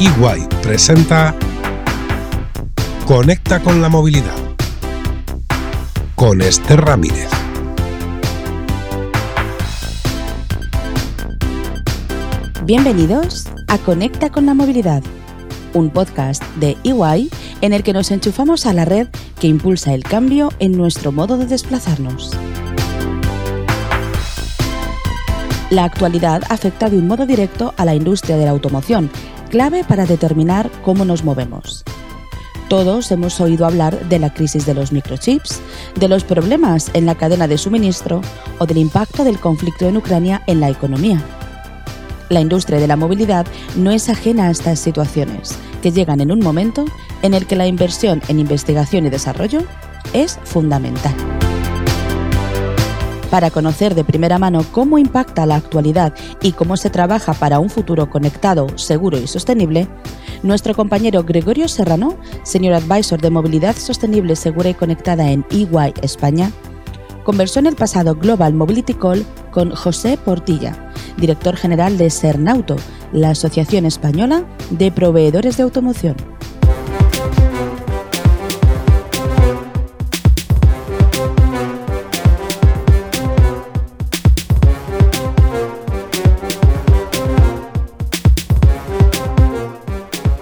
EY presenta Conecta con la movilidad con Esther Ramírez. Bienvenidos a Conecta con la movilidad, un podcast de EY en el que nos enchufamos a la red que impulsa el cambio en nuestro modo de desplazarnos. La actualidad afecta de un modo directo a la industria de la automoción, clave para determinar cómo nos movemos. Todos hemos oído hablar de la crisis de los microchips, de los problemas en la cadena de suministro o del impacto del conflicto en Ucrania en la economía. La industria de la movilidad no es ajena a estas situaciones, que llegan en un momento en el que la inversión en investigación y desarrollo es fundamental. Para conocer de primera mano cómo impacta la actualidad y cómo se trabaja para un futuro conectado, seguro y sostenible, nuestro compañero Gregorio Serrano, Senior Advisor de Movilidad Sostenible, Segura y Conectada en EY España, conversó en el pasado Global Mobility Call con José Portilla, director general de Cernauto, la Asociación Española de Proveedores de Automoción.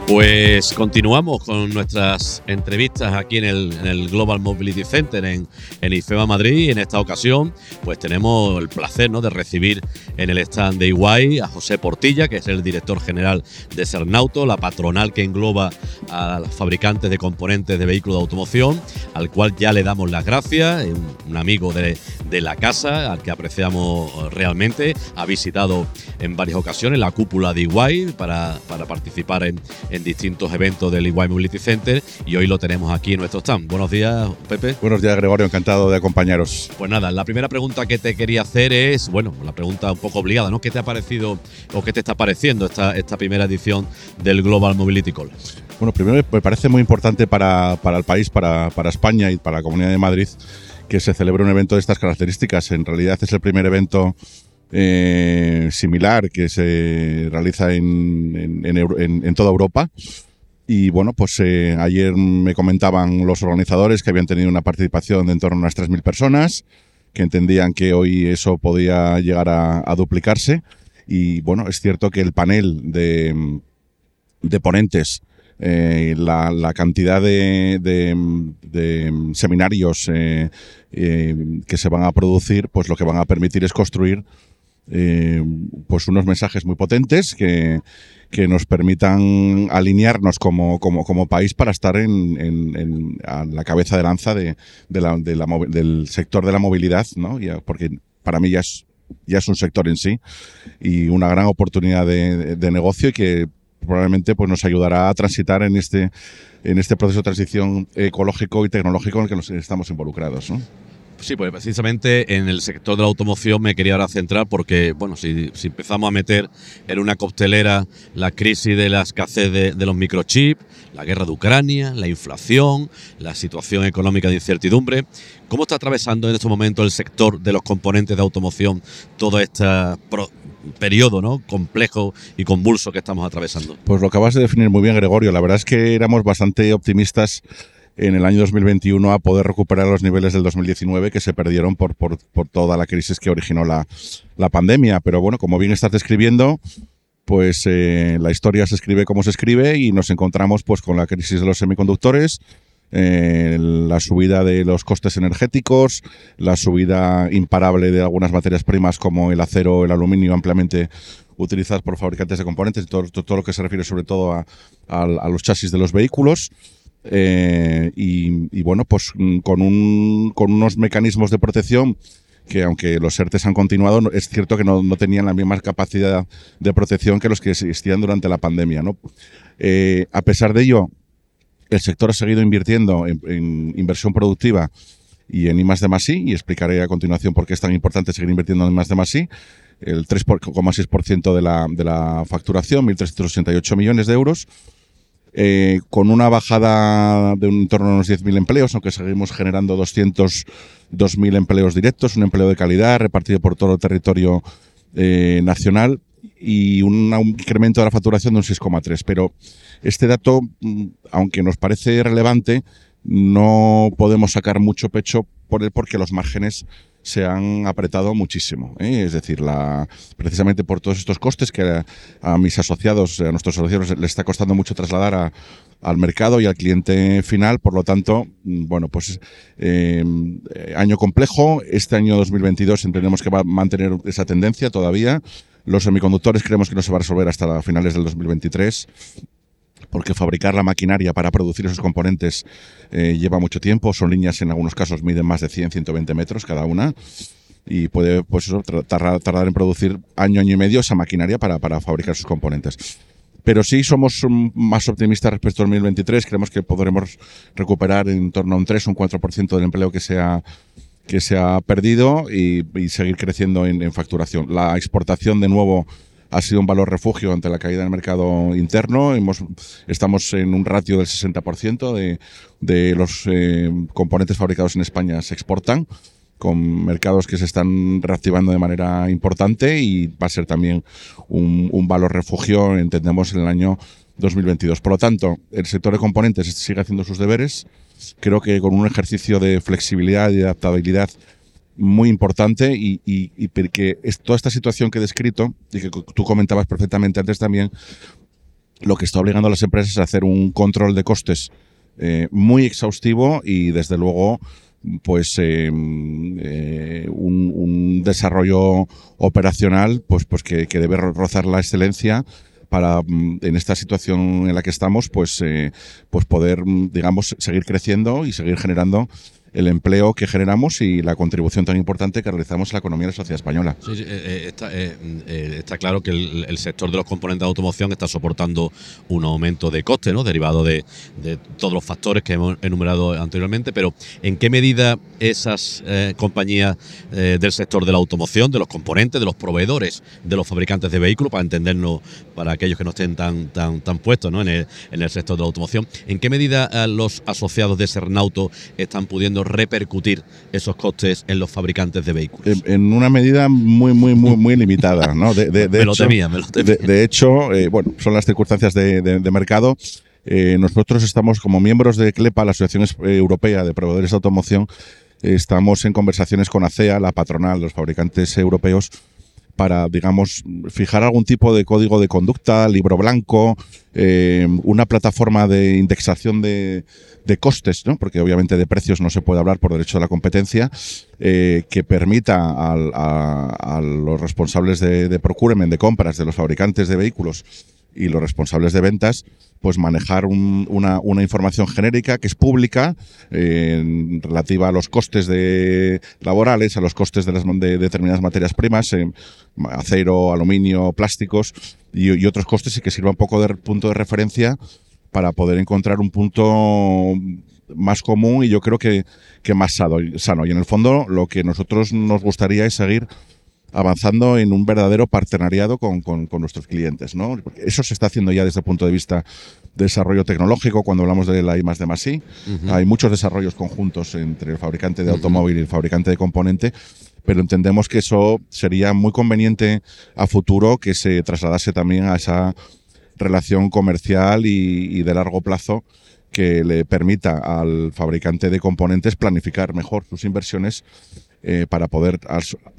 Pues continuamos con nuestras entrevistas aquí en el, Global Mobility Center en, en, Madrid. En esta ocasión, pues tenemos el placer ¿no? de recibir en el stand de Iguay a José Portilla, que es el director general de Cernauto, la patronal que engloba a los fabricantes de componentes de vehículos de automoción, al cual ya le damos las gracias, un amigo de, de la casa, al que apreciamos realmente. Ha visitado en varias ocasiones la cúpula de Iguay para, para participar en distintos eventos del Iguay Mobility Center y hoy lo tenemos aquí en nuestro stand. Buenos días, Pepe. Buenos días, Gregorio, encantado de acompañaros. Pues nada, la primera pregunta que te quería hacer es, bueno, la pregunta un poco obligada, ¿no? ¿Qué te ha parecido o qué te está pareciendo esta, esta primera edición del Global Mobility Call? Bueno, primero me parece muy importante para, para el país, para, para España y para la Comunidad de Madrid que se celebre un evento de estas características. En realidad es el primer evento eh, similar que se realiza en, en, toda Europa. Y bueno, pues eh, ayer me comentaban los organizadores que habían tenido una participación de en torno a unas 3.000 personas, que entendían que hoy eso podía llegar a, duplicarse. Y bueno, es cierto que el panel de, de ponentes, eh, la, cantidad de, de, seminarios que se van a producir, pues lo que van a permitir es construir eh, pues unos mensajes muy potentes que, que nos permitan alinearnos como, como, país para estar en, la cabeza de lanza de, de la, de la, del sector de la movilidad, ¿no? porque para mí ya es, ya es un sector en sí y una gran oportunidad de, de negocio y que probablemente pues, nos ayudará a transitar en este, en este proceso de transición ecológico y tecnológico en el que nos estamos involucrados. ¿no? Sí, pues precisamente en el sector de la automoción me quería ahora centrar porque, bueno, si, empezamos a meter en una costelera la crisis de la escasez de, los microchips, la guerra de Ucrania, la inflación, la situación económica de incertidumbre, ¿cómo está atravesando en este momento el sector de los componentes de automoción todo este periodo ¿no? complejo y convulso que estamos atravesando? Pues lo acabas de definir muy bien, Gregorio. La verdad es que éramos bastante optimistas en el año 2021 a poder recuperar los niveles del 2019 que se perdieron por, por, por toda la crisis que originó la, la, pandemia. Pero bueno, como bien estás describiendo, pues eh, la historia se escribe como se escribe y nos encontramos pues con la crisis de los semiconductores, eh, la subida de los costes energéticos, la subida imparable de algunas materias primas como el acero, el aluminio ampliamente utilizadas por fabricantes de componentes, todo, todo, lo que se refiere sobre todo a, a los chasis de los vehículos. Eh, y, bueno, pues mm, con, un, con unos mecanismos de protección que aunque los ERTES han continuado, es cierto que no, tenían la misma capacidad de protección que los que existían durante la pandemia. ¿no? Eh, a pesar de ello, el sector ha seguido invirtiendo en, inversión productiva y en I de más I, y explicaré a continuación por qué es tan importante seguir invirtiendo en I de más I. El 3,6% de la, de la facturación, 1.368 millones de euros eh, con una bajada de un, torno a unos 10.000 empleos, aunque seguimos generando 202.000 empleos directos, un empleo de calidad repartido por todo el territorio eh, nacional y un incremento de la facturación de un 6,3. Pero este dato, mm, aunque nos parece relevante, no podemos sacar mucho pecho por él porque los márgenes se han apretado muchísimo. ¿eh? Es decir, la, precisamente por todos estos costes que a, mis asociados, a nuestros asociados les está costando mucho trasladar al mercado y al cliente final. Por lo tanto, mm, bueno, pues eh, año complejo. Este año 2022 entendemos que va a mantener esa tendencia todavía. Los semiconductores creemos que no se va a resolver hasta finales del 2023 porque fabricar la maquinaria para producir esos componentes eh, lleva mucho tiempo. Son líneas, en algunos casos, miden más de 100, 120 metros cada una. Y puede pues tardar, en producir año, año y medio esa maquinaria para, para fabricar sus componentes. Pero sí somos más optimistas respecto al 2023. Creemos que podremos recuperar en torno a un 3 o un 4% del empleo que se ha, que se ha perdido y, seguir creciendo en, en facturación. La exportación, de nuevo, ha sido un valor refugio ante la caída del mercado interno. Hemos, estamos en un ratio del 60% de, de los eh, componentes fabricados en España se exportan con mercados que se están reactivando de manera importante y va a ser también un, un valor refugio, entendemos, en el año 2022. Por lo tanto, el sector de componentes sigue haciendo sus deberes. Creo que con un ejercicio de flexibilidad y adaptabilidad muy importante y, porque es toda esta situación que he descrito y que tú comentabas perfectamente antes también, lo que está obligando a las empresas a hacer un control de costes eh, muy exhaustivo y desde luego pues eh, eh, un, desarrollo operacional pues pues que, que, debe rozar la excelencia para mm, en esta situación en la que estamos pues pues poder mm, digamos seguir creciendo y seguir generando el empleo que generamos y la contribución tan importante que realizamos a la economía de la sociedad española. Sí, eh, eh, está, eh, está, claro que el, sector de los componentes de automoción está soportando un aumento de coste, ¿no? derivado de, todos los factores que hemos enumerado anteriormente, pero ¿en qué medida esas compañías del sector de la automoción, de los componentes, de los proveedores, de los fabricantes de vehículos, para entendernos, para aquellos que no estén tan, tan, tan puestos en, el, en el sector de la automoción, ¿en qué medida los asociados de Sernauto están pudiendo repercutir esos costes en los fabricantes de vehículos? En, una medida muy, muy, muy, muy limitada. ¿no? De, de, me, hecho, lo temía, me lo temía. De, hecho, eh, bueno, son las circunstancias de, mercado. Eh, nosotros estamos como miembros de CLEPA, la Asociación eh, Europea de Proveedores de Automoción, estamos en conversaciones con ACEA, la patronal de los fabricantes europeos, para, digamos, fijar algún tipo de código de conducta, libro blanco, eh, una plataforma de indexación de, de, costes, ¿no? porque obviamente de precios no se puede hablar por derecho de la competencia, eh, que permita a, los responsables de, de procurement, de compras de los fabricantes de vehículos y los responsables de ventas, pues manejar una, una, información genérica que es pública relativa a los costes de laborales, a los costes de, las, de determinadas materias primas, acero, aluminio, plásticos y, otros costes y que sirva un poco de punto de referencia para poder encontrar un punto más común y yo creo que, que más sano. Y en el fondo lo que nosotros nos gustaría es seguir avanzando en un verdadero partenariado con, con, nuestros clientes. ¿no? Eso se está haciendo ya desde el punto de vista de desarrollo tecnológico, cuando hablamos de la I más de más I. Hay muchos desarrollos conjuntos entre el fabricante de automóvil y el fabricante de componente, pero entendemos que eso sería muy conveniente a futuro que se trasladase también a esa relación comercial y, y de largo plazo que le permita al fabricante de componentes planificar mejor sus inversiones eh, para poder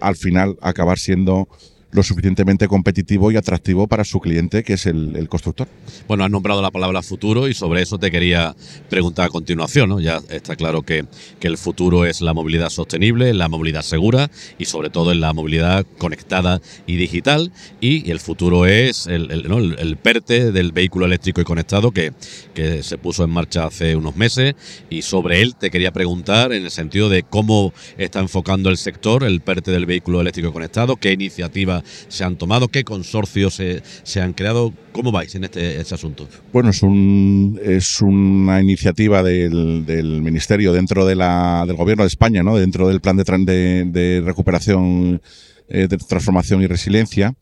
al, final acabar siendo lo suficientemente competitivo y atractivo para su cliente, que es el, constructor. Bueno, has nombrado la palabra futuro y sobre eso te quería preguntar a continuación. ¿no? Ya está claro que, que el futuro es la movilidad sostenible, la movilidad segura y sobre todo en la movilidad conectada y digital. Y, el futuro es el, el, PERTE del vehículo eléctrico y conectado que, que se puso en marcha hace unos meses. Y sobre él te quería preguntar en el sentido de cómo está enfocando el sector el PERTE del vehículo eléctrico y conectado, qué iniciativas se han tomado? ¿Qué consorcios se, han creado? ¿Cómo vais en este, asunto? Bueno, es, un, es una iniciativa del, Ministerio dentro de la, del Gobierno de España, ¿no? dentro del plan de, de, recuperación, eh, de transformación y resiliencia.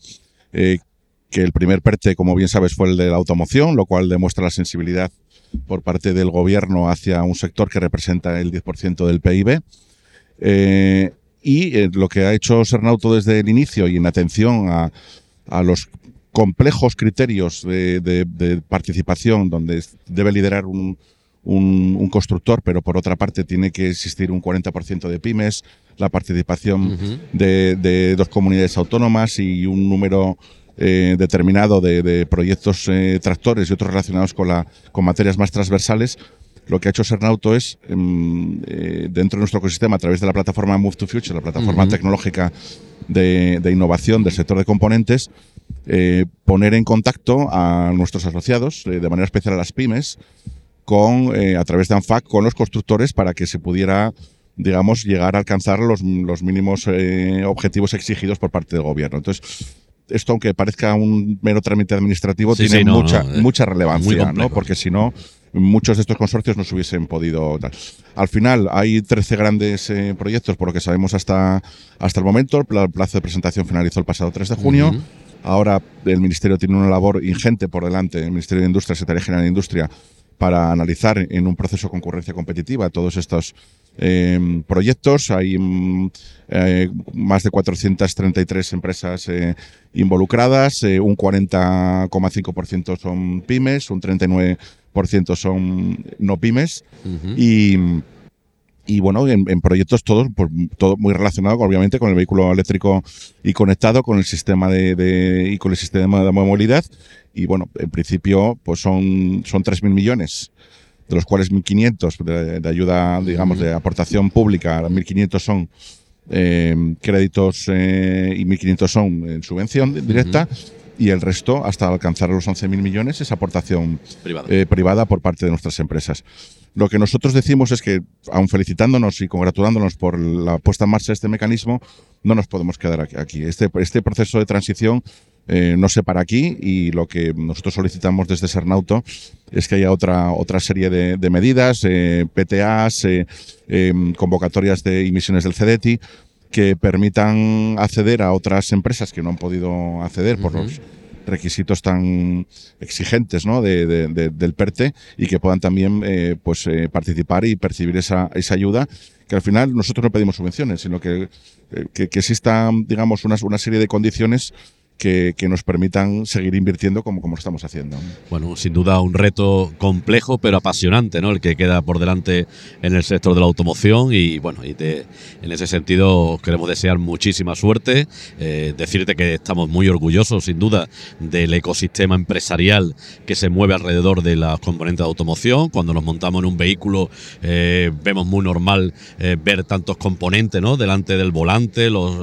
Eh, que el primer PERTE, como bien sabes, fue el de la automoción, lo cual demuestra la sensibilidad por parte del gobierno hacia un sector que representa el 10% del PIB. Eh, eh, lo que ha hecho Sernauto desde el inicio y en atención a, a los complejos criterios de, de- de participación donde debe liderar un, un- un constructor, pero por otra parte tiene que existir un 40% de pymes, la participación de, de dos comunidades autónomas y un número eh, determinado de, de proyectos eh, tractores y otros relacionados con, la, con materias más transversales, lo que ha hecho Sernauto es, em, eh, dentro de nuestro ecosistema, a través de la plataforma Move to Future, la plataforma Ujú. tecnológica de, de innovación del sector de componentes, eh, poner en contacto a nuestros asociados, eh, de manera especial a las pymes, con, eh, a través de ANFAC con los constructores para que se pudiera digamos, llegar a alcanzar los, los mínimos eh, objetivos exigidos por parte del gobierno. Entonces, esto, aunque parezca un mero trámite administrativo, Sí, tiene sí, no, mucha, no, eh, mucha relevancia, complejo. ¿no? porque si no, muchos de estos consorcios no se hubiesen podido dar. Al final, hay 13 grandes eh, proyectos, por lo que sabemos hasta, hasta el momento. El pla- plazo de presentación finalizó el pasado 3 de junio. Ahora el Ministerio tiene una labor ingente por delante, el Ministerio de Industria, Secretaría General de Industria, para analizar en un proceso de concurrencia competitiva todos estos eh, proyectos. Hay mm, eh, más de 433 empresas eh, involucradas, un 40,5% son pymes, un 39% son no pymes. Y, y bueno, en, en proyectos todos, pues, todo muy relacionado obviamente con el vehículo eléctrico y conectado con el sistema de, de- y con el sistema de movilidad. Y bueno, en principio, pues son, son 3.000 millones, de los cuales 1.500 de, de ayuda, digamos, de aportación pública, 1.500 son eh, créditos eh, y 1.500 son en subvención directa. Y el resto, hasta alcanzar los 11.000 millones, es aportación Privado. eh, privada por parte de nuestras empresas. Lo que nosotros decimos es que, aun felicitándonos y congratulándonos por la puesta en marcha de este mecanismo, no nos podemos quedar aquí-. Este, este proceso de transición eh, no se para aquí y lo que nosotros solicitamos desde Sernauto es que haya otra, otra serie de, de medidas, eh, PTAs, em, convocatorias de emisiones del CEDETI, que permitan acceder a otras empresas que no han podido acceder por los requisitos tan exigentes ¿no? de, de- de- del PERTE y que puedan también eh, pues, eh, participar y percibir esa, esa ayuda que al final nosotros no pedimos subvenciones, sino que, eh, que, que exista digamos, una, una serie de condiciones que, nos permitan seguir invirtiendo como, como estamos haciendo. Bueno, sin duda un reto complejo pero apasionante, ¿no? El que queda por delante en el sector de la automoción y bueno, y en ese sentido os queremos desear muchísima suerte, eh, decirte que estamos muy orgullosos sin duda del ecosistema empresarial que se mueve alrededor de las componentes de automoción. Cuando nos montamos en un vehículo eh, vemos muy normal eh, ver tantos componentes, ¿no? Delante del volante, los,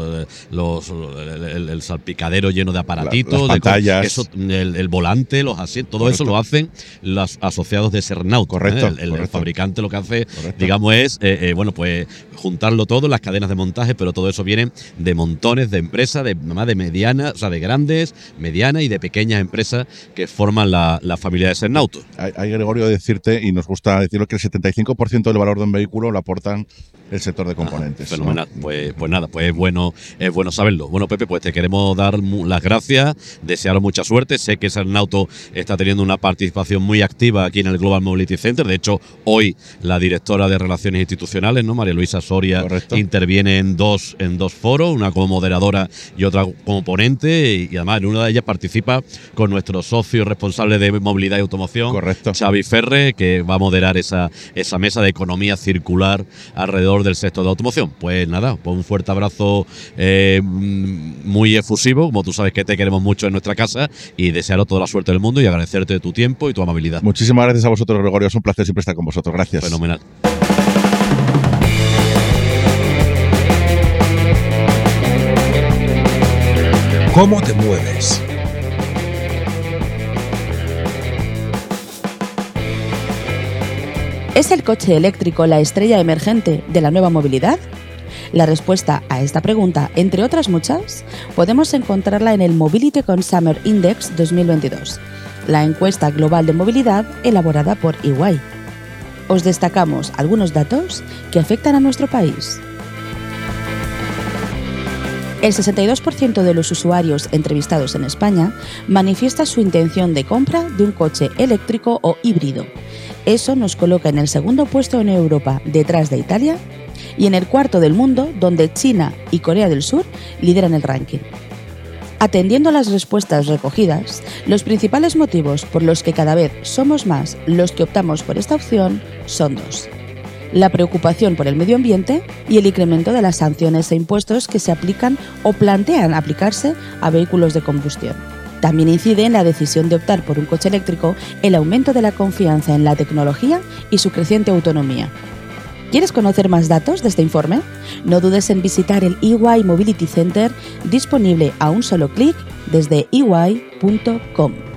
el, salpicadero lleno de aparatitos, de pantallas. eso el, el volante, los asientos, todo eso Correcto. lo hacen los asociados de Sernaut. Correcto, ¿eh? El, el correcto. fabricante lo que hace, Correcto. digamos, es, eh, eh, bueno, pues juntarlo todo, las cadenas de montaje, pero todo eso viene de montones de empresas, de más de medianas, o sea, de grandes, medianas y de pequeñas empresas que forman la, la familia de Sernauto. Hay, hay, Gregorio, decirte, y nos gusta decirlo, que el 75% del valor de un vehículo lo aportan el sector de componentes. Fenomenal. Pues, pues nada, pues es bueno, es bueno saberlo. Bueno, Pepe, pues te queremos dar las gracias, desearos mucha suerte. Sé que Sernauto está teniendo una participación muy activa aquí en el Global Mobility Center. De hecho, hoy la directora de Relaciones Institucionales, ¿no? María Luisa Soria, Correcto. interviene en dos, en dos foros, una como moderadora y otra como ponente. Y, y además en una de ellas participa con nuestro socio responsable de movilidad y automoción, Correcto. Xavi Ferre, que va a moderar esa, esa mesa de economía circular alrededor del sector de automoción. Pues nada, pues un fuerte abrazo eh, muy efusivo, como tú sabes que te queremos mucho en nuestra casa, y desearos toda la suerte del mundo y agradecerte tu tiempo y tu amabilidad. Muchísimas gracias a vosotros, Gregorio. Es un placer siempre estar con vosotros. Gracias. Fenomenal. ¿Cómo te mueves? ¿Es el coche eléctrico la estrella emergente de la nueva movilidad? La respuesta a esta pregunta, entre otras muchas, podemos encontrarla en el Mobility Consumer Index 2022, la encuesta global de movilidad elaborada por EY. Os destacamos algunos datos que afectan a nuestro país. El 62% de los usuarios entrevistados en España manifiesta su intención de compra de un coche eléctrico o híbrido. Eso nos coloca en el segundo puesto en Europa, detrás de Italia, y en el cuarto del mundo, donde China y Corea del Sur lideran el ranking. Atendiendo a las respuestas recogidas, los principales motivos por los que cada vez somos más los que optamos por esta opción son dos. La preocupación por el medio ambiente y el incremento de las sanciones e impuestos que se aplican o plantean aplicarse a vehículos de combustión. También incide en la decisión de optar por un coche eléctrico el aumento de la confianza en la tecnología y su creciente autonomía, ¿Quieres conocer más datos de este informe? No dudes en visitar el EY Mobility Center disponible a un solo clic desde ey.com.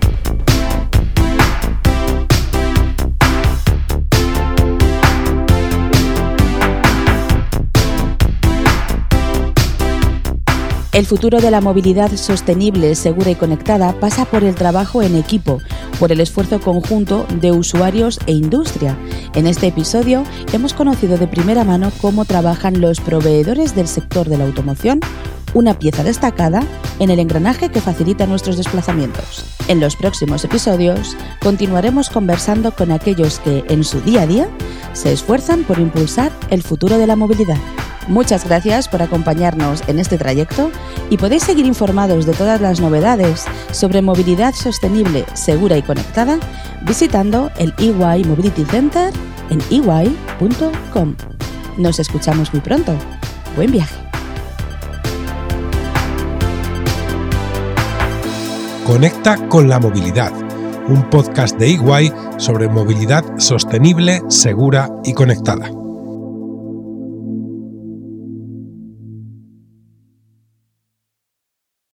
El futuro de la movilidad sostenible, segura y conectada pasa por el trabajo en equipo, por el esfuerzo conjunto de usuarios e industria. En este episodio hemos conocido de primera mano cómo trabajan los proveedores del sector de la automoción, una pieza destacada en el engranaje que facilita nuestros desplazamientos. En los próximos episodios continuaremos conversando con aquellos que en su día a día se esfuerzan por impulsar el futuro de la movilidad. Muchas gracias por acompañarnos en este trayecto y podéis seguir informados de todas las novedades sobre movilidad sostenible, segura y conectada visitando el EY Mobility Center en ey.com. Nos escuchamos muy pronto. Buen viaje. Conecta con la movilidad, un podcast de EY sobre movilidad sostenible, segura y conectada.